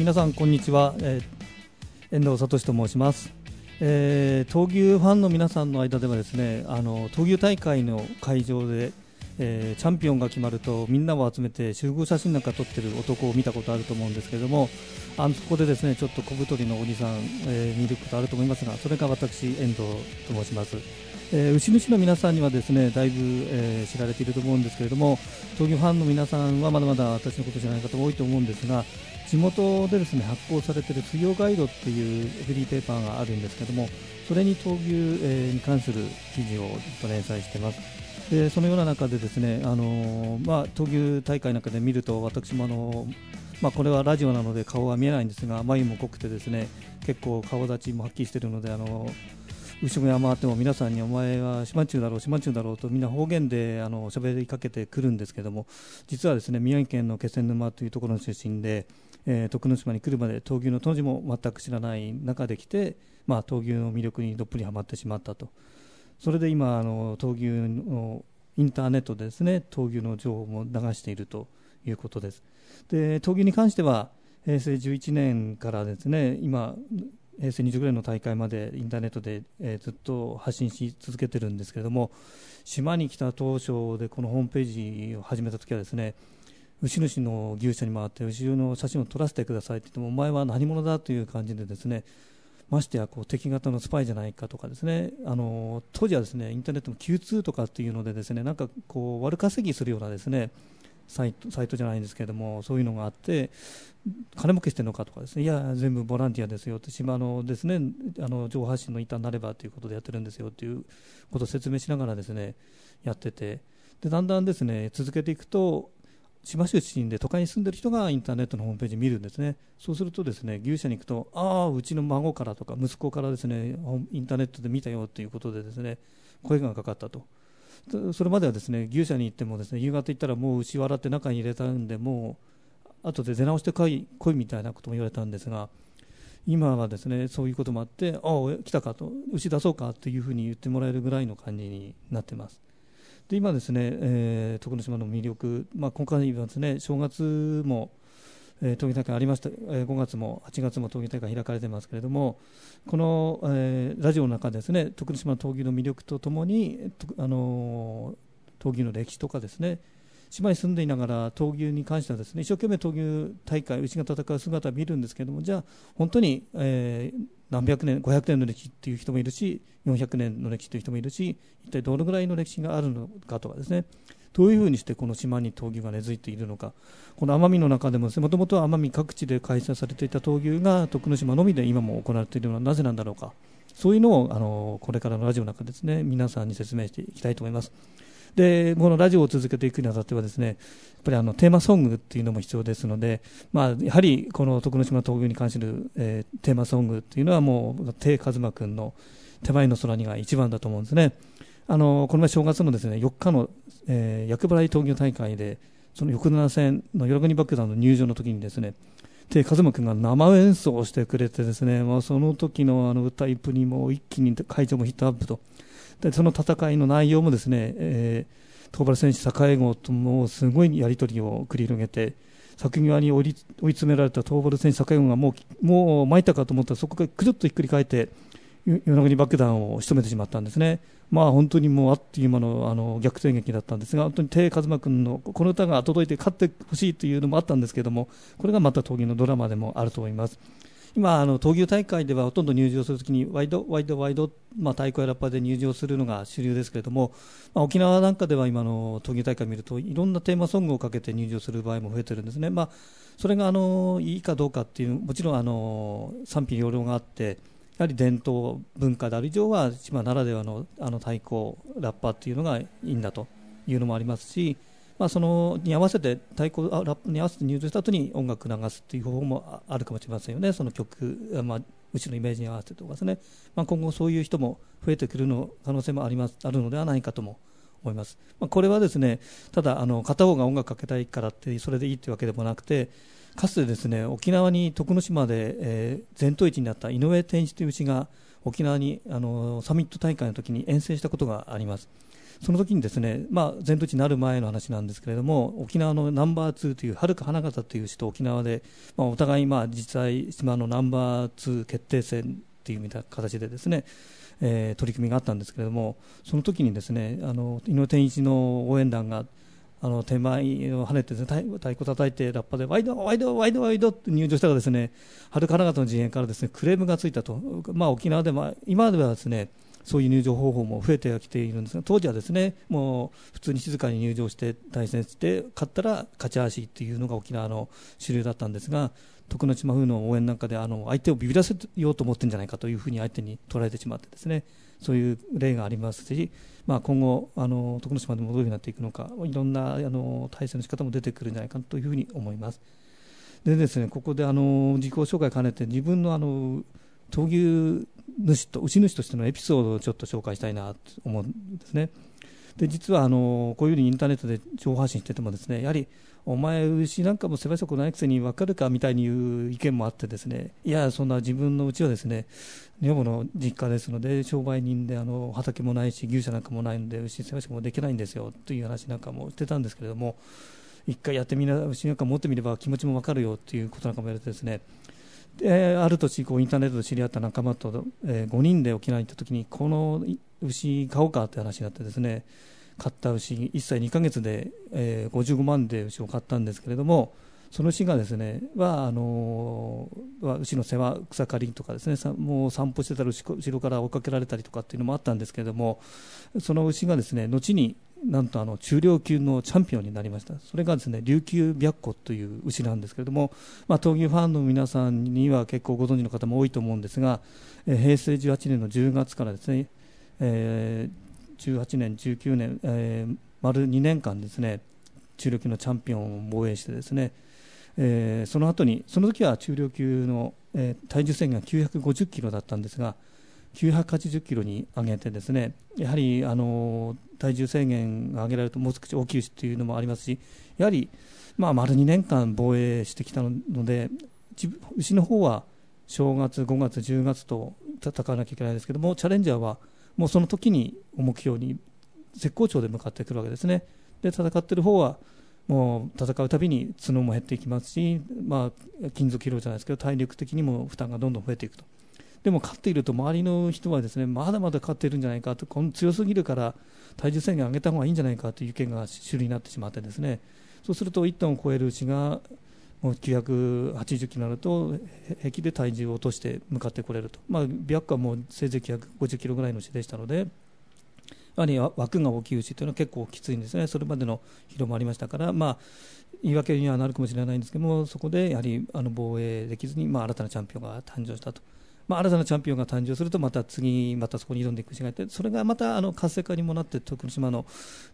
皆さんこんにちは、えー、遠藤聡と申します、えー、闘牛ファンの皆さんの間ではですねあの闘牛大会の会場で、えー、チャンピオンが決まるとみんなを集めて集合写真なんか撮ってる男を見たことあると思うんですけれどもあそこでですねちょっと小太りのおじさん、え見ることあると思いますがそれが私遠藤と申します。えー、牛主の皆さんにはですねだいぶ、えー、知られていると思うんですけれども闘牛ファンの皆さんはまだまだ私のこと知らない方も多いと思うんですが地元でですね発行されている水曜ガイドっていうフリーペーパーがあるんですけどもそれに闘牛、え、に関する記事をずっと連載してます。でそのような中でですね、あの、まあ、闘牛大会なんかで見ると私もあのまあ、これはラジオなので顔は見えないんですが眉も濃くてですね結構顔立ちもはっきりしているのであの後ろに回っても皆さんにお前は島中だろう島中だろうとみんな方言であの喋りかけてくるんですけども実はですね宮城県の気仙沼というところの出身で、えー、徳之島に来るまで闘牛の当時も全く知らない中で来て、まあ、闘牛の魅力にどっぷりはまってしまったと。それで今あの闘牛のインターネットでですね闘牛の情報も流しているということです。で闘牛に関しては平成11年からですね今平成20年の大会までインターネットで、えー、ずっと発信し続けてるんですけれども島に来た当初でこのホームページを始めた時はですね牛主の牛舎に回って牛の写真を撮らせてくださいって言ってもお前は何者だという感じでですねましてやこう敵型のスパイじゃないかとかですねあの当時はですねインターネットも Q2 とかっていうのでですねなんかこう悪稼ぎするようなですねサイトサイトじゃないんですけれどもそういうのがあって金儲けしてるのかとかですねいや全部ボランティアですよって島のですねあの情報発信の板になればということでやってるんですよということを説明しながらですねやっててでだんだんですね続けていくと島出身で都会に住んでる人がインターネットのホームページ見るんですね。そうするとですね牛舎に行くとああうちの孫からとか息子からですねインターネットで見たよということでですね声がかかったと。それまではですね牛舎に行ってもですね夕方行ったらもう牛笑って中に入れたんでもう後で出直してこい来いみたいなことも言われたんですが今はですねそういうこともあってああ来たかと牛出そうかというふうに言ってもらえるぐらいの感じになってます。で今ですね、えー、徳之島の魅力、まあ、今回はですね正月もえー、闘技大会ありました、えー、5月も8月も闘技大会開かれてますけれどもこの、えー、ラジオの中ですね徳之島の闘技の魅力とともに、あのー、闘技の歴史とかですね島に住んでいながら闘牛に関してはですね一生懸命闘牛大会牛が戦う姿を見るんですけれどもじゃあ本当に、えー、何百年500年の歴史っていう人もいるし400年の歴史という人もいるし一体どのぐらいの歴史があるのかとかですね。どういうふうにしてこの島に闘牛が根付いているのか。この奄美の中でももともとは奄美各地で開催されていた闘牛が徳之島のみで今も行われているのはなぜなんだろうか。そういうのをあのこれからのラジオの中ですね皆さんに説明していきたいと思います。でこのラジオを続けていくにあたってはですねやっぱりあのテーマソングっていうのも必要ですので、まあ、やはりこの徳之島闘牛に関する、えー、テーマソングっていうのはもう手和馬君の「手前の空に」が一番だと思うんですね。あのこの前正月のですね4日の、えー、厄払い闘牛大会でその翌7戦の与那国爆弾の入場の時にですねで和真君が生演奏をしてくれてですね、まあ、その時のあの歌いっぷりも一気に会場もヒットアップとでその戦いの内容もですね、えー、東原選手栄号ともすごいやり取りを繰り広げて作際に追い詰められた東原選手栄号がもうもう参ったかと思ったらそこからくるっとひっくり返って与那国爆弾を仕留めてしまったんですね。まあ、本当にもうあっという間のあの逆転劇だったんですが、本当に手和真君のこの歌が届いて勝ってほしいというのもあったんですけども、これがまた闘牛のドラマでもあると思います。今、あの闘牛大会ではほとんど入場するときにワイド、ワイド、ワイド、まあ、太鼓やラッパーで入場するのが主流ですけれども、まあ、沖縄なんかでは今の闘牛大会を見るといろんなテーマソングをかけて入場する場合も増えてるんですね、まあ、それがあのいいかどうかっていうもちろんあの賛否両論があってやはり伝統文化である以上は島ならではのあの太鼓ラッパーっていうのがいいんだというのもありますし、まあ、そのに合わせて太鼓ラップに合わせて入場した後に音楽流すっていう方法もあるかもしれませんよね。その曲、まあ、うちのイメージに合わせてとかですね、まあ、今後そういう人も増えてくるの可能性もありますあるのではないかとも思います、まあ、これはですねただあの片方が音楽かけたいからってそれでいいというわけでもなくてかつてですね沖縄に徳之島で、えー、全統一になった井上天一という牛が沖縄にあのサミット大会の時に遠征したことがあります。その時にですね、まあ、全土地になる前の話なんですけれども沖縄のナンバー2というはるか花形という市と沖縄で、まあ、お互いまあ実際島のナンバー2決定戦という形でですね、えー、取り組みがあったんですけれどもその時にですねあの井上天一の応援団があの手前を跳ねて、ね、太鼓叩いてラッパでワイドワイドワイドワイドって入場したがですねはるかな方の陣営からですねクレームがついたと、まあ、沖縄でも今ではですねそういう入場方法も増えてきているんですが当時はですねもう普通に静かに入場して対戦して勝ったら勝ち足っていうのが沖縄の主流だったんですが徳之島風の応援なんかであの相手をビビらせようと思ってるんじゃないかというふうに相手に捉えてしまってですねそういう例がありますし、まあ、今後あの徳之島でもどういうふうになっていくのかいろんなあの対戦の仕方も出てくるんじゃないかというふうに思います。でですねここであの自己紹介兼ねて自分のあの闘牛主と牛主としてのエピソードをちょっと紹介したいなと思うんですね。で実はあのこういうふうにインターネットで情報発信しててもですねやはりお前、牛なんかも世話したことないくせに分かるかみたいに言う意見もあってですね。いや、そんな自分のうちはですね女房の実家ですので商売人であの畑もないし牛舎なんかもないので牛世話しかもできないんですよという話なんかもしてたんですけれども一回やってみな牛なんか持ってみれば気持ちも分かるよということなんかも言われてですね。である年こうインターネットで知り合った仲間と、えー、5人で沖縄に行った時にこの牛買おうかって話になってですね買った牛1歳2ヶ月で、えー、55万で牛を買ったんですけれどもその牛がですねはあのー、牛の世話草刈りとかですねもう散歩してたら後ろから追いかけられたりとかっていうのもあったんですけれどもその牛がですね後になんとあの中量級のチャンピオンになりました。それがですね琉球白虎という牛なんですけれども、まあ、闘牛ファンの皆さんには結構ご存知の方も多いと思うんですが、えー、平成18年の10月からですね、えー、18年、19年、えー、丸2年間ですね中量級のチャンピオンを防衛してですね、えー、その後にその時は中量級の、えー、体重制限が950キロだったんですが980キロに上げてですねやはりあの体重制限が上げられるともう少し大きいしというのもありますしやはり、まあ、丸2年間防衛してきたので牛の方は正月、5月、10月と戦わなきゃいけないですけどもチャレンジャーはもうその時に目標に絶好調で向かってくるわけですね。で戦ってる方はもう戦うたびに角も減っていきますし、まあ、金属疲労じゃないですけど体力的にも負担がどんどん増えていくと。でも勝っていると周りの人はですねまだまだ勝っているんじゃないかとこの強すぎるから体重制限上げた方がいいんじゃないかという意見が主流になってしまってですねそうすると1トンを超える牛がもう980キロになると平気で体重を落として向かってこれると、まあ、ビアックはもせいぜい950キロぐらいの牛でしたので、やはり枠が大きい牛というのは結構きついんですね、それまでの疲労もありましたから、まあ、言い訳にはなるかもしれないんですけども、そこでやはりあの防衛できずに、まあ、新たなチャンピオンが誕生したと。まあ、新たなチャンピオンが誕生するとまた次、またそこに挑んでいくしがいてそれがまたあの活性化にもなって徳島の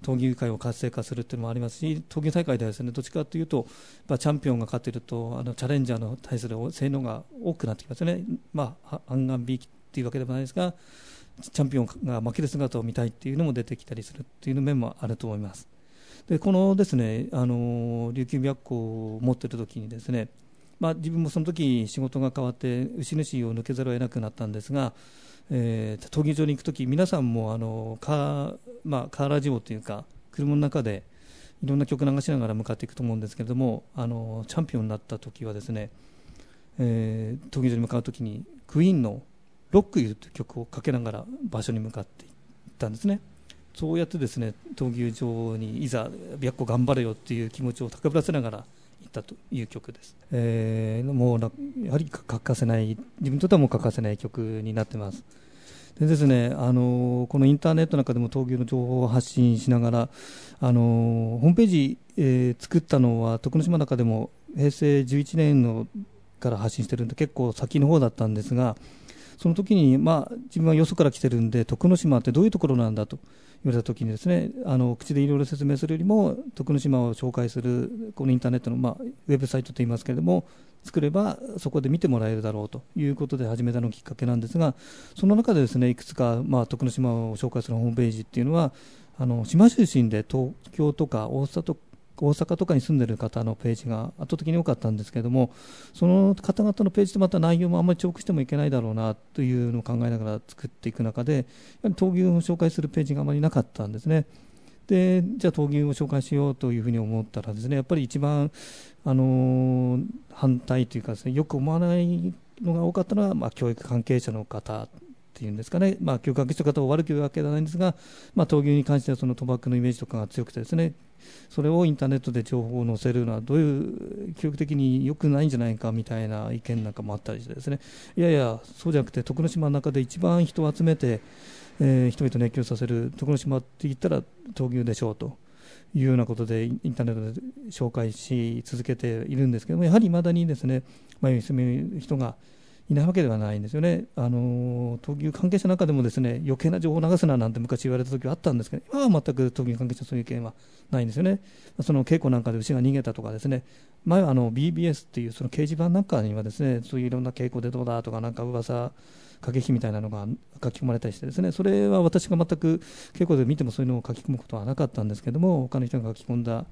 闘牛界を活性化するというのもありますし闘牛大会ではですねどっちかというとまあチャンピオンが勝てるとあのチャレンジャーの対する性能が多くなってきますよね、まあ、暗眼びいきというわけでもないですがチャンピオンが負ける姿を見たいというのも出てきたりするという面もあると思います。でこのですねあの琉球白虎を持ってる時にですねまあ、自分もその時仕事が変わって牛主を抜けざるを得なくなったんですが、えー、闘技場に行く時皆さんもあのカー,、まあ、カーラジオというか車の中でいろんな曲流しながら向かっていくと思うんですけれどもあのチャンピオンになった時はですね、えー、闘技場に向かう時にクイーンの「ロックユー」という曲をかけながら場所に向かっていったんですね。そうやってですね闘牛場にいざ白虎頑張れよっていう気持ちを高ぶらせながらったという曲です、えー、もうやはり欠かせない自分にとってはもう欠かせない曲になってます。でですね、あのこのインターネットなんかでも闘牛の情報を発信しながら、あのホームページ、えー、作ったのは徳之島の中でも平成11年のから発信してるんで結構先の方だったんですがその時にまあ自分はよそから来てるんで徳之島ってどういうところなんだと。言われた時にですねあの口でいろいろ説明するよりも徳之島を紹介するこのインターネットの、まあ、ウェブサイトといいますけれども作ればそこで見てもらえるだろうということで始めたのきっかけなんですがその中でですねいくつか、まあ、徳之島を紹介するホームページっていうのはあの島出身で東京とか大阪と大阪とかに住んでる方のページが圧倒的に多かったんですけれどもその方々のページとまた内容もあんまり重複してもいけないだろうなというのを考えながら作っていく中で闘牛を紹介するページがあまりなかったんですね。でじゃあ闘牛を紹介しようというふうに思ったらですねやっぱり一番、あの、反対というかですねよく思わないのが多かったのは、まあ、教育関係者の方っていうんですかね、まあ、教育関係者の方を悪く言うわけではないんですが、まあ、闘牛に関してはその賭博のイメージとかが強くてですねそれをインターネットで情報を載せるのはどういう教育的に良くないんじゃないかみたいな意見なんかもあったりしてですねいやいやそうじゃなくて徳之島の中で一番人を集めて、えー、人々を熱狂させる徳之島って言ったら闘牛でしょうと。いうようなことでインターネットで紹介し続けているんですけどもやはりいまだにですね迷い住む人がいないわけではないんですよね、あの闘牛関係者の中でもですね余計な情報を流すななんて昔言われた時はあったんですけど、今は全く闘牛関係者、そういう意見はないんですよね、その稽古なんかで牛が逃げたとか、ですね。前はあの BBS っていうその掲示板なんかにはですねそういういろんな稽古でどうだとか、なんか噂駆け引きみたいなのが書き込まれたりしてですね。それは私が全く稽古で見てもそういうのを書き込むことはなかったんですけども他の人が書き込んだ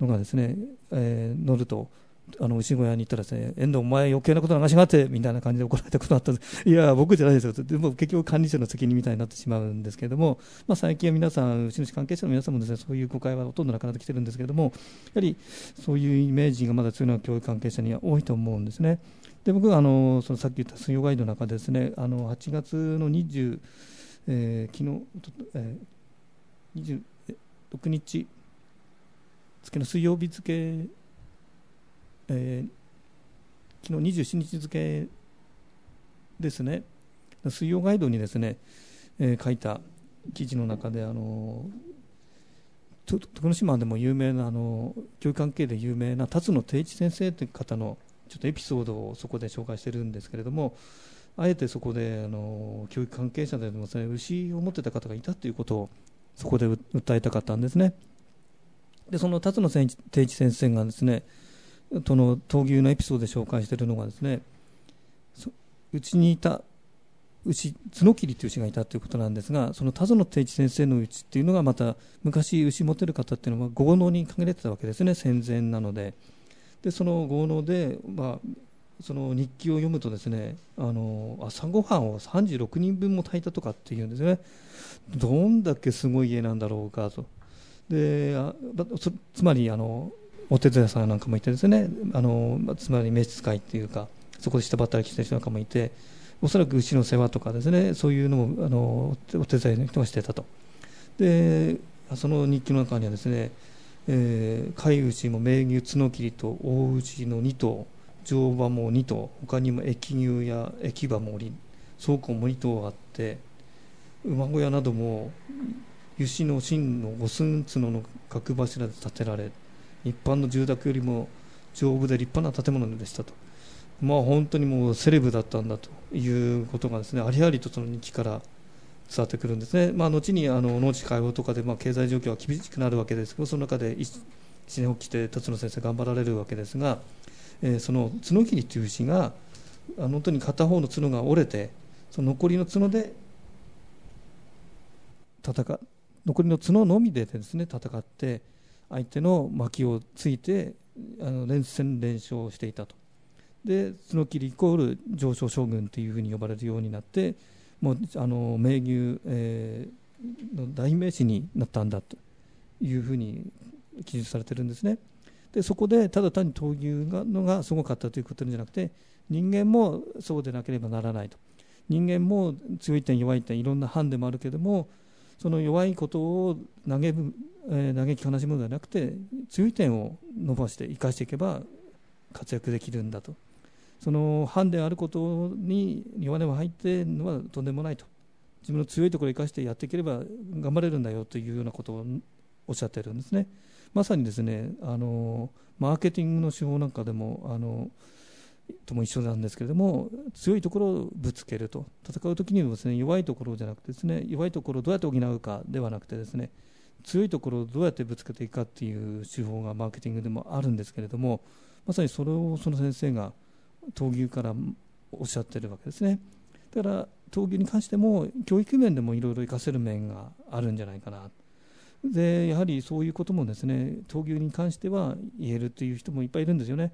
のがですね、えー、乗るとあの牛小屋に行ったらですね、遠藤、お前、余計なこと流しがってみたいな感じで怒られたことがあったんです、いや、僕じゃないですよ、でも結局、管理者の責任みたいになってしまうんですけれども、まあ、最近は皆さん、牛主関係者の皆さんもですねそういう誤解はほとんどなくなってきてるんですけれども、やはりそういうイメージがまだ強いのは教育関係者には多いと思うんですね。で僕はあのそのさっき言った水曜ガイドの中でですね、あの8月の20、えー、昨日、えー、26日付の水曜日付えー、昨日27日付ですね。水曜ガイドにですね、えー、書いた記事の中であの徳之島でも有名なあの教育関係で有名な辰野定一先生という方のちょっとエピソードをそこで紹介してるんですけれどもあえてそこであの教育関係者でも、ね、牛を持ってた方がいたということをそこで訴えたかったんですね。でその辰野定一先生がですねとの闘牛のエピソードで紹介しているのがですねうちにいた牛角切りという牛がいたということなんですがその田園定一先生の牛っていうのがまた昔牛持てる方っていうのは豪農に限られてたわけですね戦前なので。でその豪農で、まあ、その日記を読むとですねあの朝ごはんを36人分も炊いたとかっていうんですね。どんだけすごい家なんだろうかと。であつまりあのお手伝いさんなんかもいてですねあのつまり召使いっていうかそこで下働きしてる人なんかもいておそらく牛の世話とかですねそういうのもあのお手伝いの人がしてたと。でその日記の中にはですね、えー、飼い牛も名牛角切りと大牛の2頭乗馬も2頭他にも駅牛や駅馬もおり倉庫も2頭あって馬小屋なども油脂の芯の五寸角の角柱で建てられ一般の住宅よりも丈夫で立派な建物でしたと、まあ、本当にもうセレブだったんだということがですねありありとその日記から伝わってくるんですね、まあ、後にあの農地開放とかでまあ経済状況は厳しくなるわけですけどその中で一年起きて辰野先生頑張られるわけですが、えー、その角切りという牛があの本当に片方の角が折れてその残りの角で戦残りの角のみでですね戦って相手の巻をついてあの連戦連勝していたと。で角切りイコール上昇将軍というふうに呼ばれるようになってもうあの名牛、えー、の代名詞になったんだというふうに記述されてるんですね。でそこでただ単に闘牛がのがすごかったということじゃなくて人間もそうでなければならないと。人間も強い点弱い点いろんなハンデもあるけどもその弱いことを嘆む、えー、嘆き悲しむのではなくて強い点を伸ばして生かしていけば活躍できるんだと。そのハンデあることに弱音は入っているのはとんでもないと。自分の強いところを生かしてやっていければ頑張れるんだよというようなことをおっしゃっているんですね。まさにですねあのマーケティングの手法なんかでもあのとも一緒なんですけれども強いところをぶつけると。戦う時にもですね弱いところじゃなくてですね弱いところをどうやって補うかではなくてですね強いところをどうやってぶつけていくかっていう手法がマーケティングでもあるんですけれどもまさにそれをその先生が闘牛からおっしゃってるわけですね。だから闘牛に関しても教育面でもいろいろ活かせる面があるんじゃないかな。でやはりそういうこともですね闘牛に関しては言えるという人もいっぱいいるんですよね。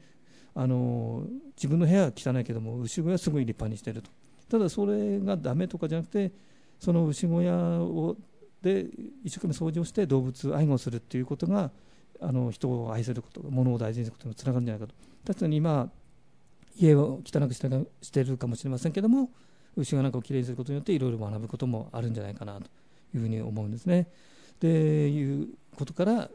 あの自分の部屋は汚いけども牛小屋はすごい立派にしてると。ただそれがダメとかじゃなくてその牛小屋をで一生懸命掃除をして動物愛護するっていうことがあの人を愛すること物を大事にすることにつながるんじゃないかと確かに今家を汚くしてしてるかもしれませんけども牛がなんかをきれいにすることによっていろいろ学ぶこともあるんじゃないかなというふうに思うんですね。でいうことから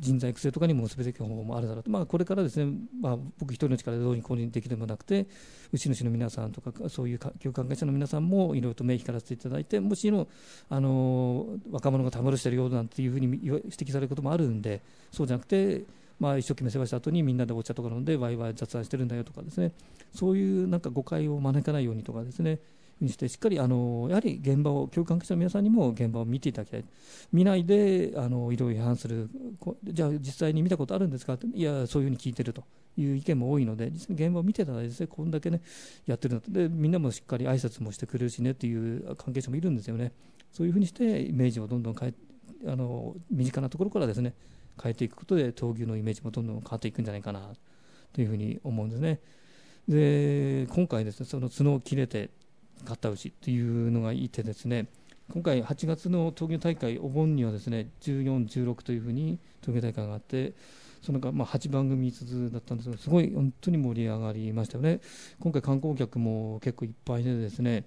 人材育成とかにも結べていく方法もあるだろうと、まあ、これからですね、まあ、僕一人の力でどうにこうにできるでもなくて牛主の皆さんとかそういう教育関係者の皆さんもいろいろと目光らせていただいてもしのあの若者がたむろしてるようなんていうふうに指摘されることもあるんでそうじゃなくて、まあ、一生懸命世話した後にみんなでお茶とか飲んでワイワイ雑談してるんだよとかですね。そういうなんか誤解を招かないようにとかですね。にしてしっかりあのやはり現場を教育関係者の皆さんにも現場を見ていただきたい。見ないであのいろいろ違反するじゃあ実際に見たことあるんですか？っていやそういうふうに聞いてると。いう意見も多いので実現場を見ていただいてこんだけねやってるんだでみんなもしっかり挨拶もしてくれるしねっていう関係者もいるんですよね。そういうふうにしてイメージをどんどん変えあの身近なところからですね変えていくことで闘牛のイメージもどんどん変わっていくんじゃないかなというふうに思うんですね。で今回ですねその角を切れて勝った牛っていうのがいてですね。今回8月の東京大会お盆にはですね14、16というふうに東京大会があってそのまあ8番組ずつだったんですけどすごい本当に盛り上がりましたよね。今回観光客も結構いっぱいでですね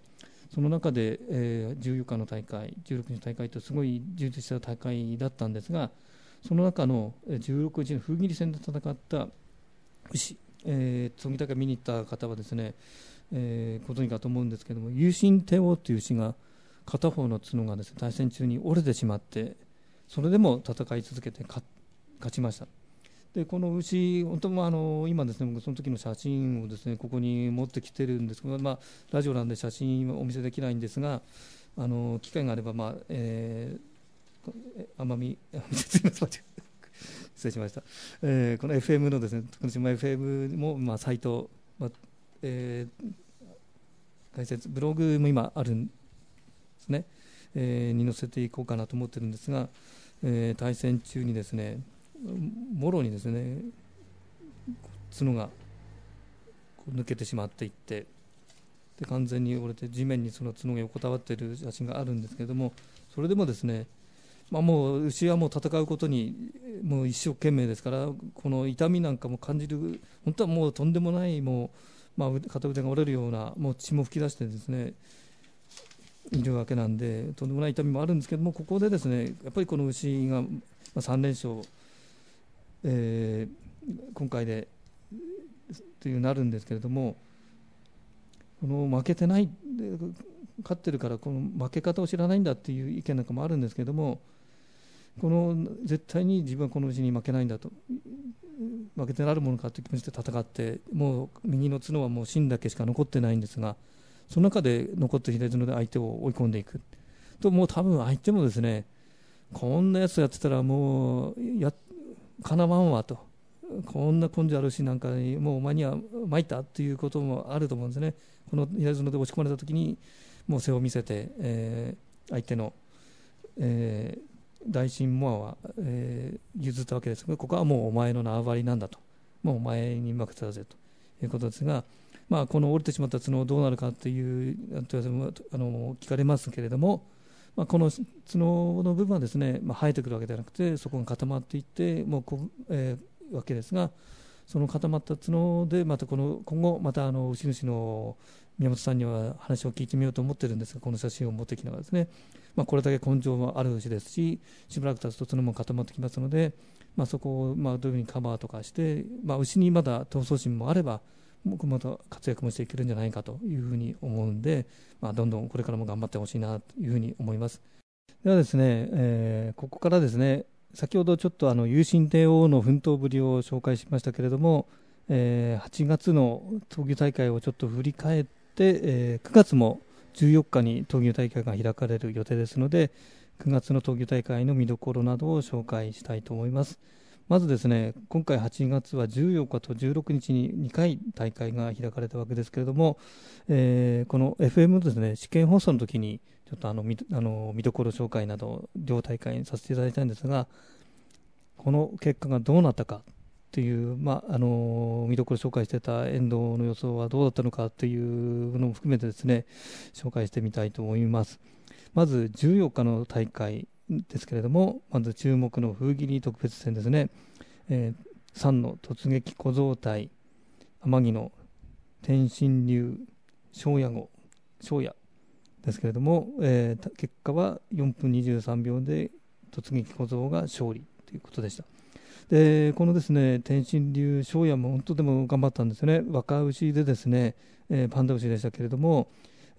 その中で、えー、14日の大会16日の大会とすごい充実した大会だったんですがその中の16日の風切り戦で戦った牛、えー、大会見に行った方はですねえー、ことにかと思うんですけども有心帝王という牛が片方の角がですね対戦中に折れてしまってそれでも戦い続けて勝ちました。でこの牛本当もあの今ですね僕その時の写真をですねここに持ってきてるんですけど、まあ、ラジオなんで写真はお見せできないんですがあの機会があれば、まあえー、奄美 失礼しました、えー、この FM のですね徳島 FM も、まあ、サイト、まあえー、解説ブログも今あるんですね、えー、に載せていこうかなと思ってるんですが、えー、対戦中にですねもろにですね角が抜けてしまっていってで完全に折れて地面にその角が横たわっている写真があるんですけれどもそれでもですねまあ、もう牛はもう戦うことにもう一生懸命ですからこの痛みなんかも感じる本当はもうとんでもないもうまあ、片腕が折れるようなもう血も噴き出してですねいるわけなんでとんでもない痛みもあるんですけどもここでですねやっぱりこの牛が、3連勝、えー、今回でというなるんですけれどもこの負けてない勝ってるからこの負け方を知らないんだっていう意見なんかもあるんですけれどもこの絶対に自分はこの牛に負けないんだと負けてなるものかという気持ちで戦ってもう右の角はもう芯だけしか残ってないんですがその中で残った左角で相手を追い込んでいく。ともう多分相手もですねこんなやつをやってたらもうやかなわんわと。こんな根性あるしなんかもうお前には参ったっていうこともあると思うんですね。この左角で押し込まれた時にもう背を見せて、えー、相手の、えー、大神モアは、えー、譲ったわけですがここはもうお前の縄張りなんだと。もうお前に任せたぜと。いうことですが、まあ、この折れてしまった角どうなるかというあの聞かれますけれども、まあ、この角の部分はですね、まあ、生えてくるわけではなくてそこが固まっていってもうこ、えー、わけですがその固まった角でまたこの今後またあの牛主の宮本さんには話を聞いてみようと思ってるんですがこの写真を持ってきながらですね。まあ、これだけ根性もある牛ですししばらく経つと角も固まってきますので、まあ、そこをまあどういうふうにカバーとかして、まあ、牛にまだ闘争心もあれば僕また活躍もしていけるんじゃないかというふうに思うんで、まあ、どんどんこれからも頑張ってほしいなというふうに思います。ではですね、えー、ここからですね先ほどちょっとあの有心帝王の奮闘ぶりを紹介しましたけれども、えー、8月の闘牛大会をちょっと振り返って、えー、9月も14日に闘牛大会が開かれる予定ですので9月の闘牛大会の見どころなどを紹介したいと思います。まずですね今回8月は14日と16日に2回大会が開かれたわけですけれども、えー、この FM のですね試験放送の時にちょっとあの見あの見どころ紹介など両大会にさせていただいたんですがこの結果がどうなったかっていう、まあ、あの見どころ紹介していた遠藤の予想はどうだったのかっていうのも含めてですね紹介してみたいと思います。まず14日の大会ですけれども、まず注目の風切り特別戦ですね、えー、3の突撃小僧隊、天城の天心流庄屋号、庄屋ですけれども、えー、結果は4分23秒で突撃小僧が勝利ということでした。でこのですね天心流庄屋も本当でも頑張ったんですよね、若牛でですね、えー、パンダ牛でしたけれども、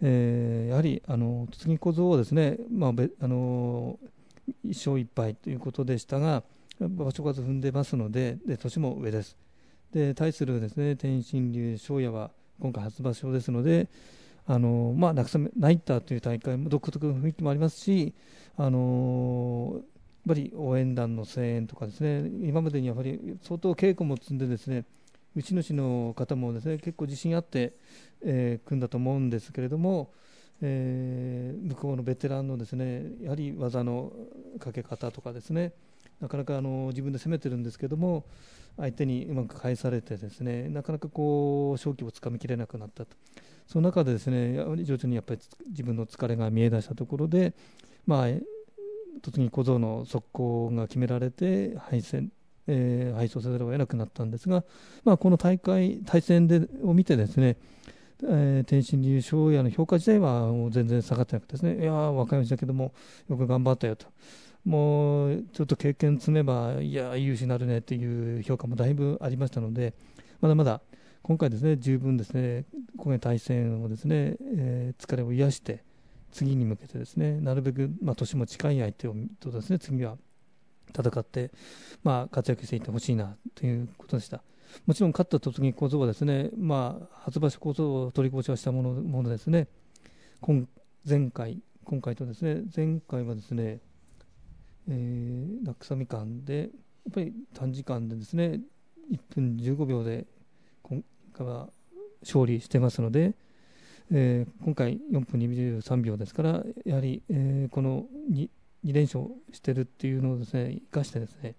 えー、やはりあの突撃小僧はですね、まあ、あの1勝1敗ということでしたが、場所数踏んでますので、で年も上です。で対するですね天心流庄屋は今回初場所ですので、あのまあ、ナイターという大会も独特の雰囲気もありますし、あのやっぱり応援団の声援とかですね今までにやはり相当稽古も積んでですね打ち主の方もですね結構自信あって、えー、組んだと思うんですけれども、えー、向こうのベテランのですねやはり技のかけ方とかですねなかなかあの自分で攻めてるんですけども相手にうまく返されてですねなかなかこう勝機をつかみきれなくなったと。その中でですね徐々にやっぱり自分の疲れが見え出したところでまあ突撃小僧の速攻が決められて敗戦えー、配送せざるを得なくなったんですが、まあ、この大会、対戦でを見てですね、えー、天心流翔也の評価自体はもう全然下がってなくてですね、いや若いうちだけども、よく頑張ったよと、もうちょっと経験積めば、いや、有志になるねっていう評価もだいぶありましたので、まだまだ今回ですね、十分ですね、今回対戦をですね、えー、疲れを癒して、次に向けてですね、なるべく、まあ、年も近い相手をとですね、次は戦って、まあ、活躍していってほしいなということでした。もちろん勝った突撃構造はですね、まあ、初場所構造を取り越しはしたものものですね、今前回、今回とですね、前回はですね、えー、落差みかんで、やっぱり短時間でですね、1分15秒で今回は勝利してますので、えー、今回4分23秒ですから、やはり、えー、この 2, 2連勝してるっていうのをですね生かしてですね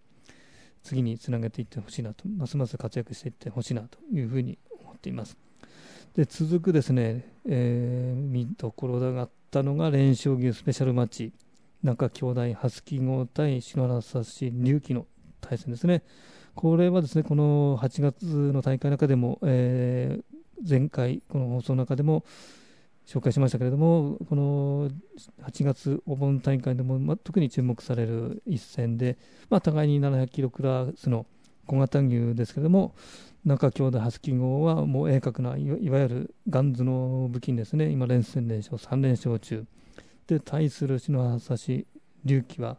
次につなげていってほしいなとますます活躍していってほしいなというふうに思っています。で続くですね、えー、見どころだったのが連勝牛スペシャルマッチ。中兄弟初木号対篠原さし龍騎の対戦ですねこれはですねこの8月の大会の中でも、えー、前回この放送の中でも紹介しましたけれども、この8月お盆大会でも、まあ、特に注目される一戦で、まあ、互いに700キロクラスの小型牛ですけれども、中兄弟初記号はもう鋭角ないわゆるガンズの武器にですね、今連戦連勝、3連勝中。で、対する篠原し龍騎は、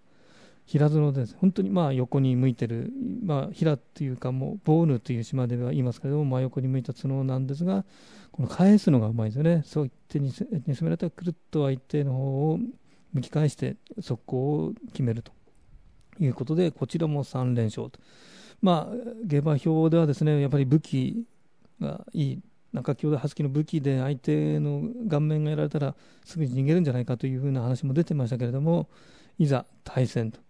平園です。本当にまあ横に向いてる、まあ、平っていうか、もうボーヌという島では言いますけれども、真横に向いた角なんですが、この返すのがうまいですよね。そう言ってに攻められたらくるっと相手の方を向き返して速攻を決めるということで、こちらも3連勝と。まあ、下馬評ではですね、やっぱり武器がいい。中京で初期の武器で相手の顔面がやられたらすぐに逃げるんじゃないかというふうな話も出てましたけれども、いざ対戦と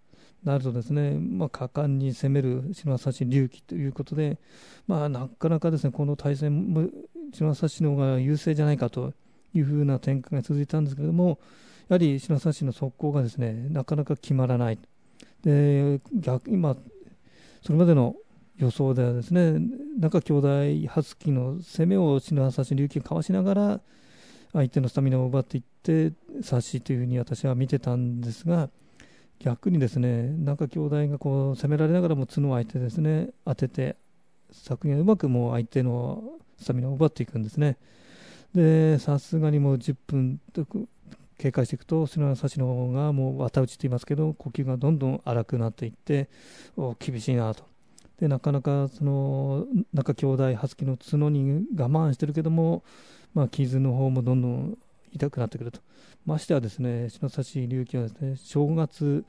なるとですね、まあ、果敢に攻める篠原氏隆起ということで、まあ、なかなかですねこの対戦も篠原氏の方が優勢じゃないかというふうな展開が続いたんですけれども、やはり篠原氏の速攻がですねなかなか決まらない。で逆今それまでの予想ではですね中兄弟初期の攻めを篠原氏隆起かわしながら相手のスタミナを奪っていって差しというふうに私は見てたんですが逆にですね中兄弟がこう攻められながらも角を相手ですね当てて作品うまくもう相手のスタミナを奪っていくんですね。でさすがにもう10分と警戒していくと篠原差しの方がもう綿打ちと言いますけど呼吸がどんどん荒くなっていって厳しいなと。でなかなかその中兄弟初期の角に我慢してるけども、まあ、傷の方もどんどん痛くなってくると。ましてはですね篠崎隆起はですね正月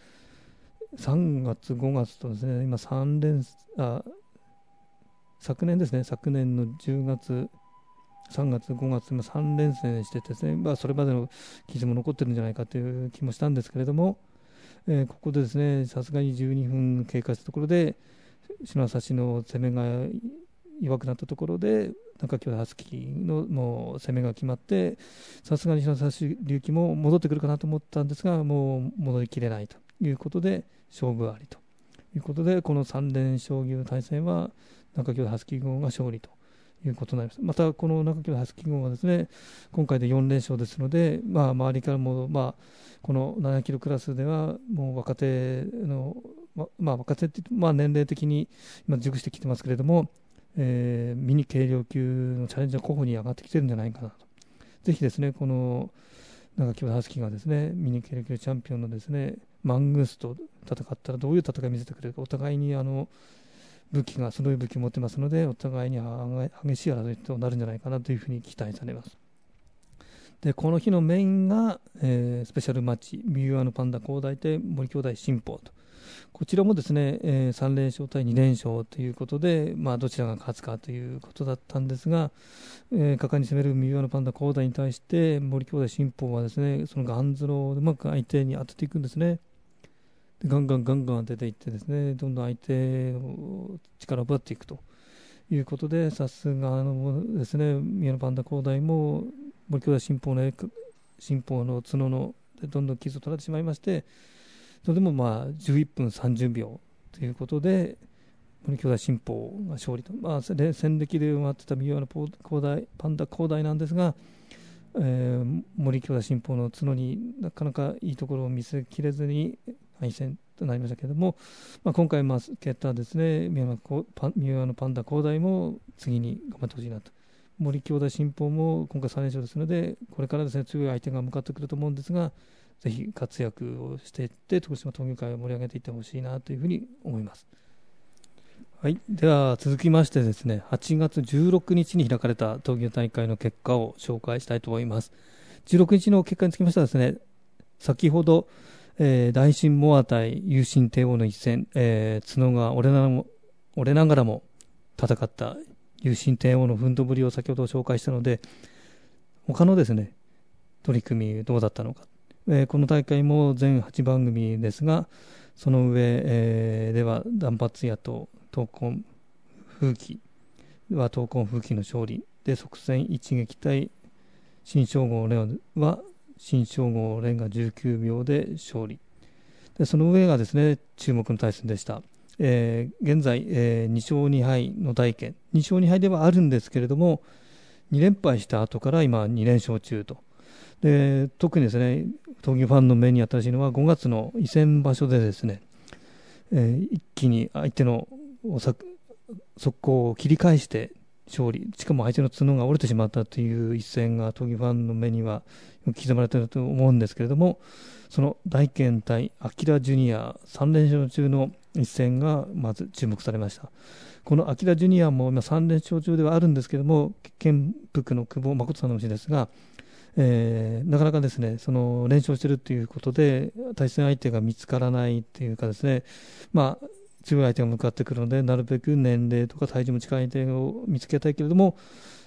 3月5月とですね今3連あ昨年ですね昨年の10月3月5月今3連戦してですね、まあ、それまでの傷も残ってるんじゃないかという気もしたんですけれども、えー、ここでですねさすがに12分経過したところで篠崎の攻めが弱くなったところで中京ハスキーのもう攻めが決まってさすがに平沢隆起も戻ってくるかなと思ったんですがもう戻りきれないということで勝負ありと。いうことでこの3連将棋の対戦は中京ハスキー軍が勝利ということになります。またこの中京ハスキー軍はですね今回で4連勝ですので、まあ、周りからも、まあ、この7キロクラスではもう若手のままあ、若手って、まあ、年齢的に今、熟してきてますけれども、えー、ミニ軽量級のチャレンジャー候補に上がってきてるんじゃないかなと。ぜひですね、この長木和樹がですね、ミニ軽量級チャンピオンのですね、マングースと戦ったらどういう戦いを見せてくれるか、お互いにあの武器が、その武器を持ってますので、お互いに激しい争いとなるんじゃないかなというふうに期待されます。でこの日のメインが、えー、スペシャルマッチ、ミューアのパンダ高大対森兄弟新報とこちらもですね、えー、3連勝対2連勝ということで、まあ、どちらが勝つかということだったんですが、えー、果敢に攻める右側のパンダ、高台に対して、森兄弟新報はですね、そのガンズロをうまく相手に当てていくんですね。でガンガンガンガン当てていってですね、どんどん相手の力を奪っていくということで、さすがのですね、宮野パンダ高台も森兄弟新報の新報の角のでどんどん傷を取られてしまいまして、それでもまあ11分30秒ということで、森兄弟新報が勝利と、まあ、戦歴で埋まってた右側の高大パンダ高大なんですが、えー、森兄弟新報の角になかなかいいところを見せきれずに敗戦となりましたけれども、まあ、今回、負けたですね宮川のパンダ高大も次に頑張ってほしいなと。森兄弟新報も今回3連勝ですので、これからですね強い相手が向かってくると思うんですが、ぜひ活躍をしていって徳島闘牛会を盛り上げていってほしいなというふうに思います。はい、では続きましてですね8月16日に開かれた闘牛大会の結果を紹介したいと思います。16日の結果につきましてはですね先ほど、えー、大神モア対有心帝王の一戦、えー、角が折れな折れながらも戦った有心帝王の奮闘ぶりを先ほど紹介したので他のですね取り組みどうだったのかえー、この大会も全8番組ですが、その上、えー、では断髪屋と闘魂風紀は闘魂風紀の勝利で即戦一撃対新称号レオは新称号レンが19秒で勝利。でその上がですね注目の対戦でした、えー、現在、えー、2勝2敗の大権2勝2敗ではあるんですけれども2連敗した後から今2連勝中と。で特にですね闘牛ファンの目に新しいのは5月の移選場所でですね、えー、一気に相手の速攻を切り返して勝利。しかも相手の角が折れてしまったという一戦が闘牛ファンの目には刻まれていると思うんですけれどもその大健対アキラジュニア3連勝中の一戦がまず注目されました。このアキラジュニアも今3連勝中ではあるんですけれども県福の久保誠さんの虫ですがえー、なかなかですねその連勝しているということで対戦相手が見つからないというかですね、まあ、強い相手が向かってくるのでなるべく年齢とか体重も近い相手を見つけたいけれども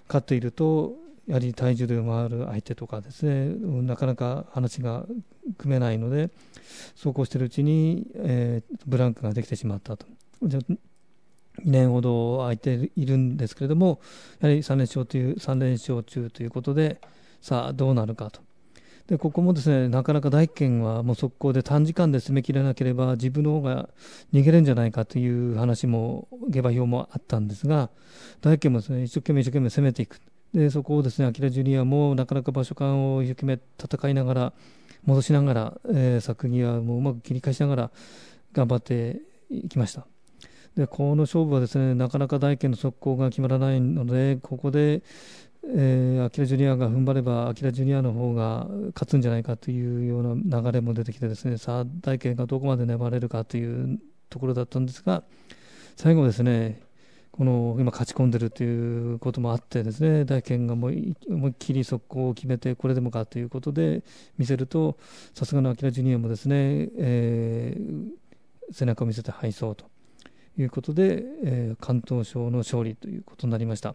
勝っているとやはり体重で回る相手とかですねなかなか話が組めないのでそうこうしているうちに、えー、ブランクができてしまったと。2年ほど空いているんですけれども、やはり3連勝という3連勝中ということで、さあどうなるかと。でここもですねなかなか大権はもう速攻で短時間で攻めきれなければ自分の方が逃げるんじゃないかという話も下馬評もあったんですが大権もですね一生懸命一生懸命攻めていくでそこをですねアキラジュニアもなかなか場所間を一生懸命戦いながら戻しながら、えー、作技はもううまく切り返しながら頑張っていきました。でこの勝負はですねなかなか大権の速攻が決まらないのでここでえー、アキラジュニアが踏ん張れば、アキラジュニアの方が勝つんじゃないかというような流れも出てきて、ですねさあ、大権がどこまで粘れるかというところだったんですが、最後ですね、この今、勝ち込んでるということもあって、ですね大権が思い思いっきり速攻を決めて、これでもかということで見せると、さすがのアキラジュニアもですね、えー、背中を見せて敗走ということで、えー、関東賞の勝利ということになりました。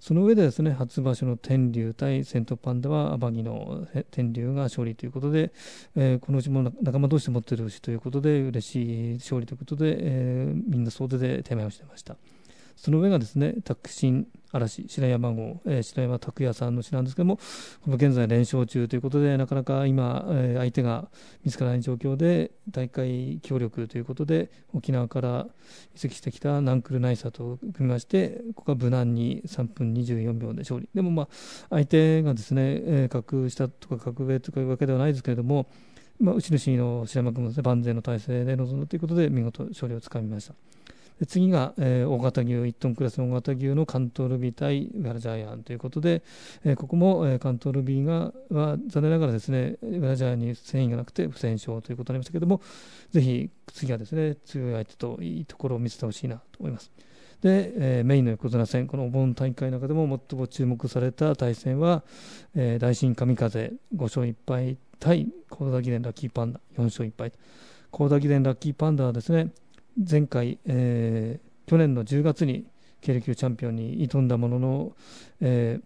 その上でですね初場所の天竜対先頭パンダは天城の天竜が勝利ということで、えー、このうちも仲間同士で持っている牛ということで嬉しい勝利ということで、えー、みんな総出で手前をしていました。その上がですね、拓新嵐、白山号、えー、白山拓也さんの詩なんですけども、この現在連勝中ということで、なかなか今、えー、相手が見つからない状況で、大会協力ということで、沖縄から移籍してきたナンクルナイサと組みまして、ここは無難に3分24秒で勝利。でもまあ、相手がですね、えー、格下とか格上とかいうわけではないですけれども、まあ、内主の白山君もね、万全の体制で臨んだということで、見事勝利をつかみました。次が、えー、大型牛、1トンクラスの大型牛の関東ルビー対上原ジャイアンということで、えー、ここも、えー、関東ルビーがは残念ながらですね、上原ジャイアンに戦意がなくて不戦勝ということになりましたけれども、ぜひ次はですね、強い相手といいところを見せてほしいなと思います。で、えー、メインの横綱戦、このお盆大会の中でも最も注目された対戦は、えー、大神神風5勝1敗対高田記念ラッキーパンダ4勝1敗。高田記念ラッキーパンダはですね、前回、えー、去年の10月に軽量級チャンピオンに挑んだものの、え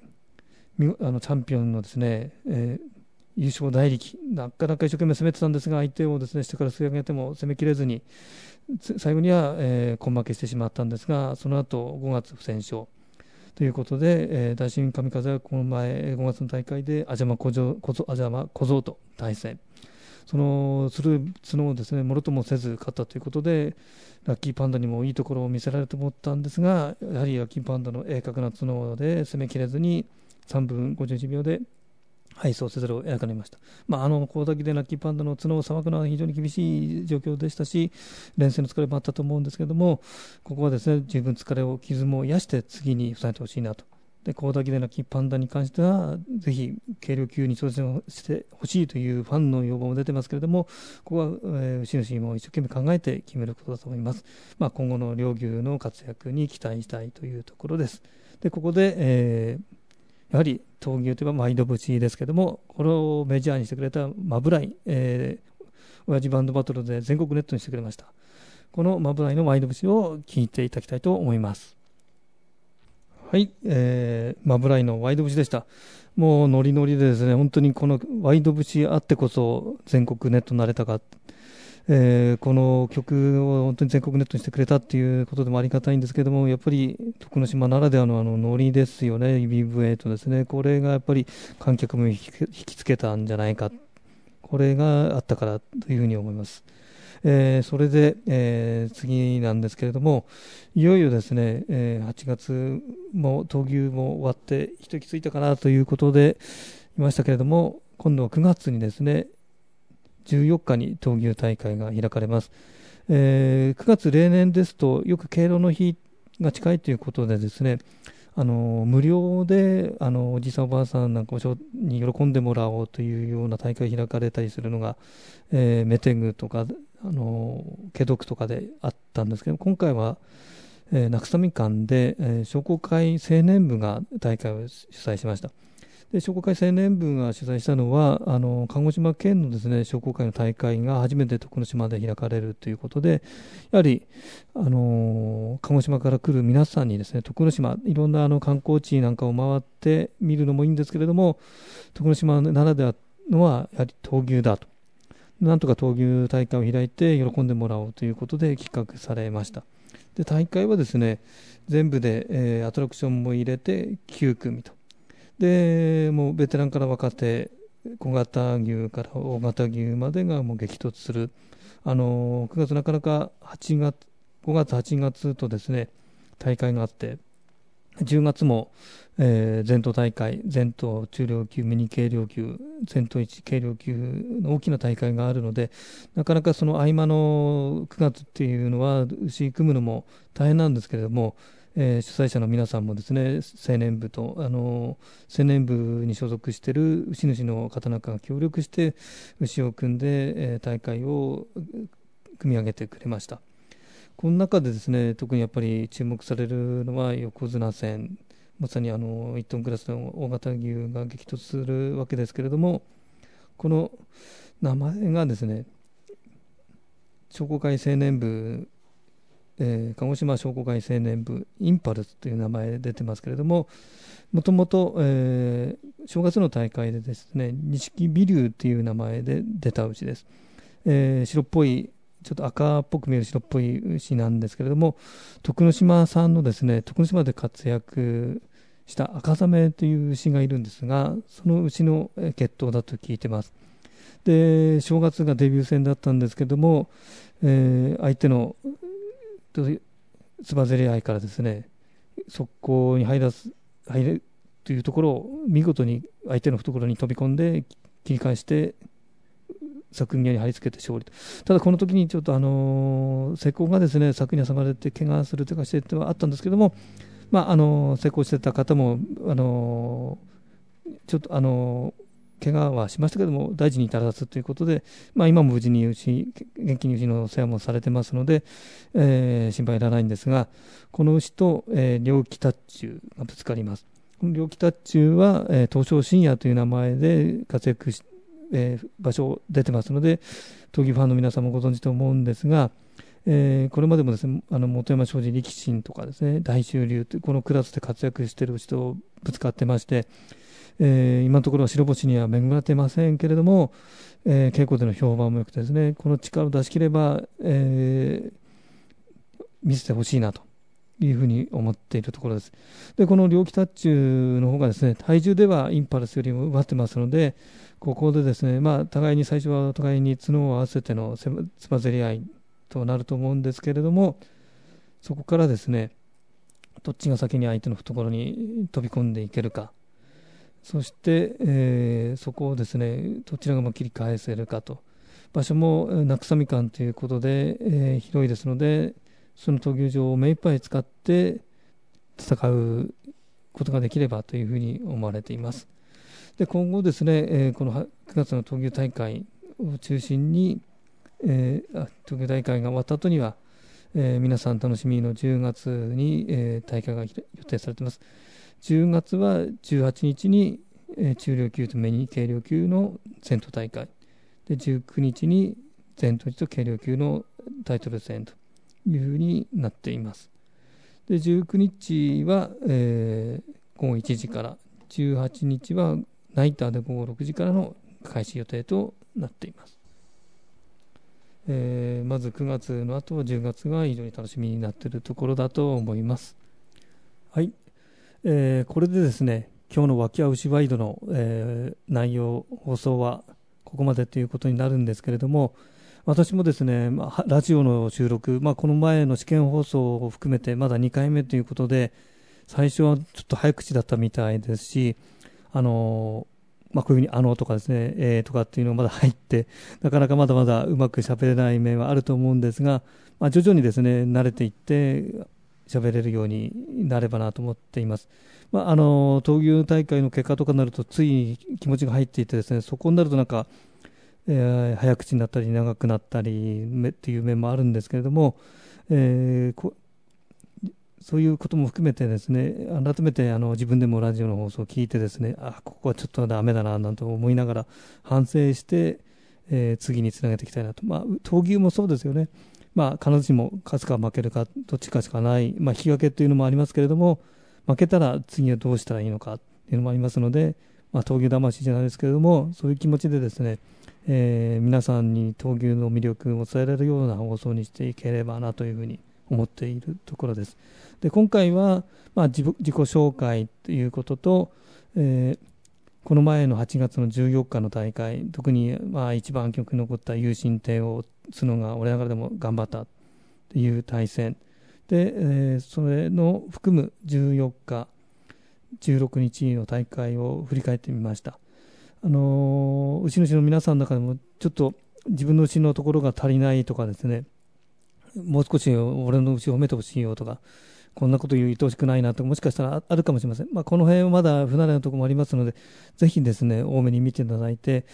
ー、あのチャンピオンのですね、えー、優勝代力、なかなか一生懸命攻めてたんですが、相手をですね下から吸い上げても攻めきれずに、最後には、えー、根負けしてしまったんですが、その後5月不戦勝ということで、えー、大神神風はこの前、5月の大会で、あじゃま小僧と対戦。そのする角をですねもろともせず勝ったということでラッキーパンダにもいいところを見せられると思ったんですがやはりラッキーパンダの鋭角な角で攻めきれずに3分51秒で配送せざるを得なくなりました。まあ、あの、高崎でラッキーパンダの角をさばくのは非常に厳しい状況でしたし、連戦の疲れもあったと思うんですけども、ここはですね、十分疲れを、傷も癒して次に塞いでほしいなとで、高田でなきパンダに関しては、ぜひ軽量級に挑戦してほしいというファンの要望も出てますけれども、ここは、えー、牛主も一生懸命考えて決めることだと思います。まあ、今後の両牛の活躍に期待したいというところです。で、ここで、えー、やはり闘牛といえばマイドブチですけども、これをメジャーにしてくれたマブライ、えー、親父バンドバトルで全国ネットにしてくれました。このマブライのマイドブチを聞いていただきたいと思います。はい、えー、マブライのワイド節でした。もうノリノリでですね、本当にこのワイド節あってこそ全国ネットになれたか、えー、この曲を本当に全国ネットにしてくれたっていうことでもありがたいんですけども、やっぱり徳之島ならではのあのノリですよね、ビブエイトですね、これがやっぱり観客も引きつけたんじゃないか、これがあったからというふうに思います。えー、それで、えー、次なんですけれども、いよいよですね、えー、8月も闘牛も終わって一息ついたかなということでいましたけれども、今度は9月にですね、14日に闘牛大会が開かれます。えー、9月例年ですと、よく敬老の日が近いということでですね、あの無料であのおじいさんおばあさんなんかに喜んでもらおうというような大会が開かれたりするのが、えー、メテングとかあのケドクとかであったんですけど今回は、えー、ナクサミ館で、えー、商工会青年部が大会を主催しました。で商工会青年部が主催したのはあの鹿児島県のですね商工会の大会が初めて徳之島で開かれるということでやはりあの鹿児島から来る皆さんにですね徳之島いろんなあの観光地なんかを回って見るのもいいんですけれども徳之島ならではのはやはり闘牛だとなんとか闘牛大会を開いて喜んでもらおうということで企画されました。で大会はですね全部で、えー、アトラクションも入れて9組と。でもうベテランから若手小型牛から大型牛までがもう激突する。あの9月なかなか8月5月8月とですね大会があって10月も、えー、全島大会全島中量級ミニ軽量級全島1軽量級の大きな大会があるのでなかなかその合間の9月っていうのは牛組むのも大変なんですけれどもえー、主催者の皆さんもですね青年部とあの青年部に所属している牛主の方なんかが協力して牛を組んで、えー、大会を組み上げてくれました。この中でですね特にやっぱり注目されるのは横綱戦。まさにあの1トンクラスの大型牛が激突するわけですけれどもこの名前がですね商工会青年部えー、鹿児島商工会青年部インパルスという名前で出てますけれどももともと正月の大会でですね錦尾竜という名前で出た牛です、えー、白っぽいちょっと赤っぽく見える白っぽい牛なんですけれども徳之島さんのですね徳之島で活躍した赤ザメという牛がいるんですがその牛の血統だと聞いてます。で正月がデビュー戦だったんですけども、えー、相手のつばぜり合いからですね速攻に入らす入るというところを見事に相手の懐に飛び込んで切り返して昨宮に貼り付けて勝利ただこの時にちょっとあの施工がですね柵に挟まれて怪我するというかしてってはあったんですけども、まあ、あの施工してた方もあのちょっとあの怪我はしましたけども大事に至らずということで、まあ、今も無事に牛元気に牛の世話もされてますので、えー、心配いらないんですがこの牛と、えー、両北中がぶつかります。この両北中は、えー、東証深夜という名前で活躍しえー、場所出てますので、闘技ファンの皆さんもご存知と思うんですが、えー、これまでもですね、あの本山商事力士とかですね、大衆流というこのクラスで活躍している人とぶつかってまして、えー、今のところは白星には恵まれてませんけれども、え、稽古での評判も良くてですね、この力を出し切れば、え、見せてほしいなというふうに思っているところです。で、この両タッチの方がですね、体重ではインパルスよりも奪ってますので、ここでですね、まあ、互いに最初は互いに角を合わせてのつばぜり合いとなると思うんですけれども、そこからですね、どっちが先に相手の懐に飛び込んでいけるか、そして、えー、そこをですね、どちらがも切り返せるかと。場所もなくさみ館ということで、えー、広いですので、その闘牛場を目いっぱい使って戦うことができればというふうに思われています。で今後ですね、えー、この9月の闘牛大会を中心に、えー、闘牛大会が終わった後には、えー、皆さん楽しみの10月に、えー、大会が予定されています。10月は18日に、えー、中量級とメニ軽量級の戦闘大会で19日に全闘と軽量級のタイトル戦というふうになっています。で19日は、えー、午後1時から18日はナイターで午後6時からの開始予定となっています。えー、まず9月の後は10月が非常に楽しみになっているところだと思います。はい、えー、これでですね、今日の脇合牛ワイドの、えー、内容、放送はここまでということになるんですけれども、私もですね、まあ、ラジオの収録、まあ、この前の試験放送を含めてまだ2回目ということで、最初はちょっと早口だったみたいですし、あのまあ、こういうふうに、あのとかですね、えー、とかっていうのがまだ入って、なかなかまだまだうまく喋れない面はあると思うんですが、まあ、徐々にですね、慣れていって、喋れるようになればなと思っています。まあ、あの、闘牛大会の結果とかになると、つい気持ちが入っていてですね、そこになるとなんか、えー、早口になったり長くなったりっていう面もあるんですけれども、えー、そういうことも含めてですね改めてあの自分でもラジオの放送を聞いてですねあここはちょっとだめだななんて思いながら反省して、えー、次につなげていきたいなと、まあ、闘牛もそうですよね、まあ、必ずしも勝つか負けるかどっちかしかない、まあ、引き分けというのもありますけれども負けたら次はどうしたらいいのかというのもありますので、まあ、闘牛魂じゃないですけれどもそういう気持ちでですね、えー、皆さんに闘牛の魅力を伝えられるような放送にしていければなというふうに思っているところです。で今回は、まあ、自己紹介ということと、えー、この前の8月の14日の大会特にまあ一番記憶に残った有心艇を打のが俺ながらでも頑張ったという対戦で、えー、それの含む14日16日の大会を振り返ってみました。あのー、牛主の皆さんの中でもちょっと自分の牛のところが足りないとかですねもう少し俺の牛を褒めてほしいよとか、こんなこと言う愛おしくないなとかもしかしたらあるかもしれません。まあ、この辺はまだ不慣れなところもありますので、ぜひですね、多めに見ていただいて、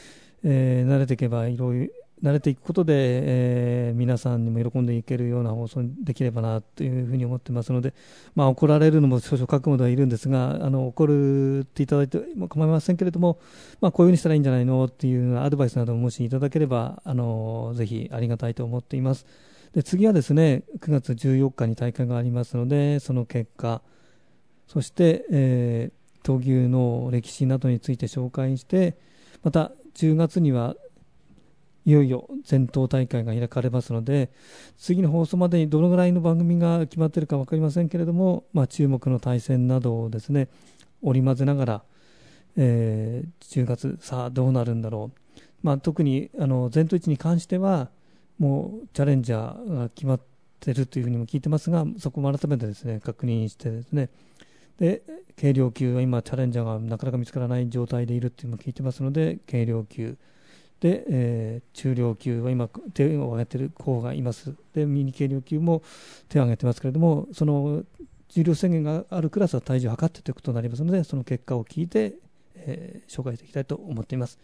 えー、慣れていけばいろいろ、慣れていくことで、えー、皆さんにも喜んでいけるような放送にできればなというふうに思ってますので、まあ、怒られるのも少々覚悟ではいるんですが、あの怒るっていただいても構いませんけれども、まあ、こういうふうにしたらいいんじゃないのっていうアドバイスなどももしいただければ、あのぜひありがたいと思っています。で次はですね9月14日に大会がありますのでその結果そして、えー、闘牛の歴史などについて紹介してまた10月にはいよいよ全島大会が開かれますので次の放送までにどのぐらいの番組が決まっているか分かりませんけれども、まあ、注目の対戦などをですね織り交ぜながら、えー、10月さあどうなるんだろう、まあ、特にあの全島一に関してはもうチャレンジャーが決まっているというふうにも聞いてますがそこも改めてですね確認してですね。で軽量級は今チャレンジャーがなかなか見つからない状態でいるというのも聞いてますので軽量級。で、えー、中量級は今手を挙げている子がいます。でミニ軽量級も手を挙げてますけれどもその重量制限があるクラスは体重を測ってということになりますのでその結果を聞いて、えー、紹介していきたいと思っています。